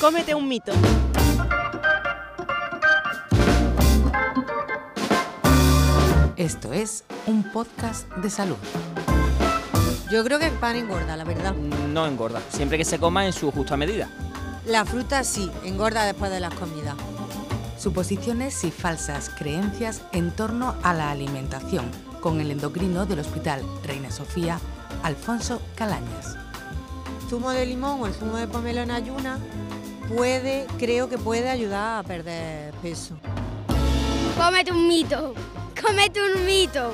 Cómete un mito. Esto es un podcast de salud. Yo creo que el pan engorda, la verdad. No engorda, siempre que se coma en su justa medida. La fruta sí, engorda después de las comidas. Suposiciones y falsas creencias en torno a la alimentación con el endocrino del Hospital Reina Sofía, Alfonso Calañas. Zumo de limón o el zumo de pomelo en ayuna puede, creo que puede ayudar a perder peso. Cómete un mito. Cómete un mito.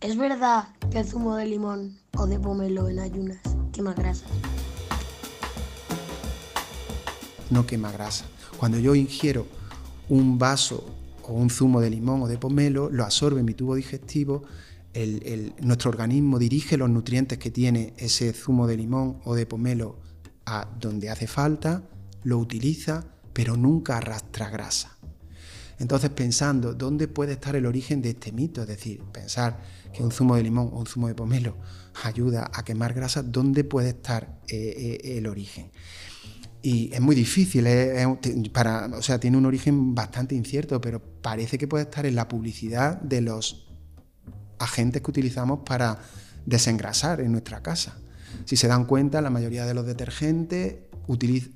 ¿Es verdad que el zumo de limón o de pomelo en ayunas quema grasa? No quema grasa. Cuando yo ingiero un vaso o un zumo de limón o de pomelo, lo absorbe en mi tubo digestivo, nuestro organismo dirige los nutrientes que tiene ese zumo de limón o de pomelo a donde hace falta, lo utiliza, pero nunca arrastra grasa. Entonces, pensando dónde puede estar el origen de este mito, es decir, pensar que un zumo de limón o un zumo de pomelo ayuda a quemar grasa, ¿dónde puede estar eh, eh, el origen? Y es muy difícil, para, o sea, tiene un origen bastante incierto, pero parece que puede estar en la publicidad de los agentes que utilizamos para desengrasar en nuestra casa. Si se dan cuenta, la mayoría de los detergentes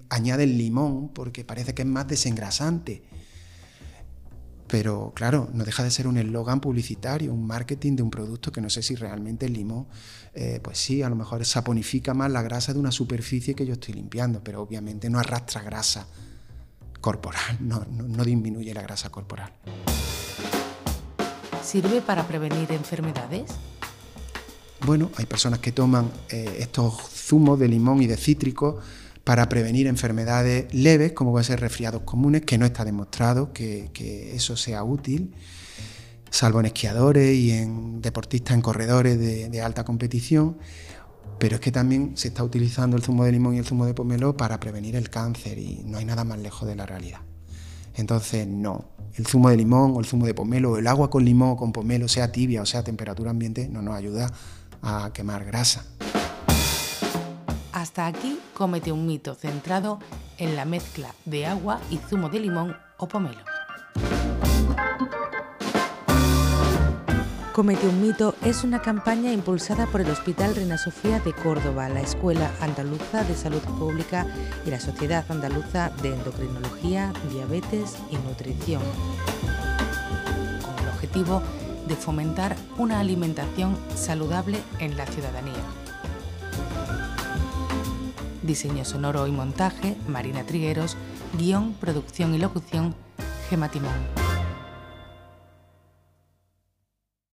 añaden limón porque parece que es más desengrasante. Pero claro, no deja de ser un eslogan publicitario, un marketing de un producto que no sé si realmente el limón, eh, pues sí, a lo mejor saponifica más la grasa de una superficie que yo estoy limpiando, pero obviamente no arrastra grasa corporal, no disminuye la grasa corporal. ¿Sirve para prevenir enfermedades? Bueno, hay personas que toman eh, estos zumos de limón y de cítrico para prevenir enfermedades leves, como pueden ser resfriados comunes, que no está demostrado que, eso sea útil, salvo en esquiadores y en deportistas, en corredores de, de alta competición. Pero es que también se está utilizando el zumo de limón y el zumo de pomelo para prevenir el cáncer y no hay nada más lejos de la realidad. Entonces, no, el zumo de limón o el zumo de pomelo o el agua con limón o con pomelo, sea tibia o sea a temperatura ambiente, no nos ayuda a quemar grasa. Hasta aquí cómete un mito centrado en la mezcla de agua y zumo de limón o pomelo. Comete un mito es una campaña impulsada por el Hospital Reina Sofía de Córdoba, la Escuela Andaluza de Salud Pública y la Sociedad Andaluza de Endocrinología, Diabetes y Nutrición, con el objetivo de fomentar una alimentación saludable en la ciudadanía. Diseño sonoro y montaje, Marina Trigueros, guion, producción y locución, Gema Timón.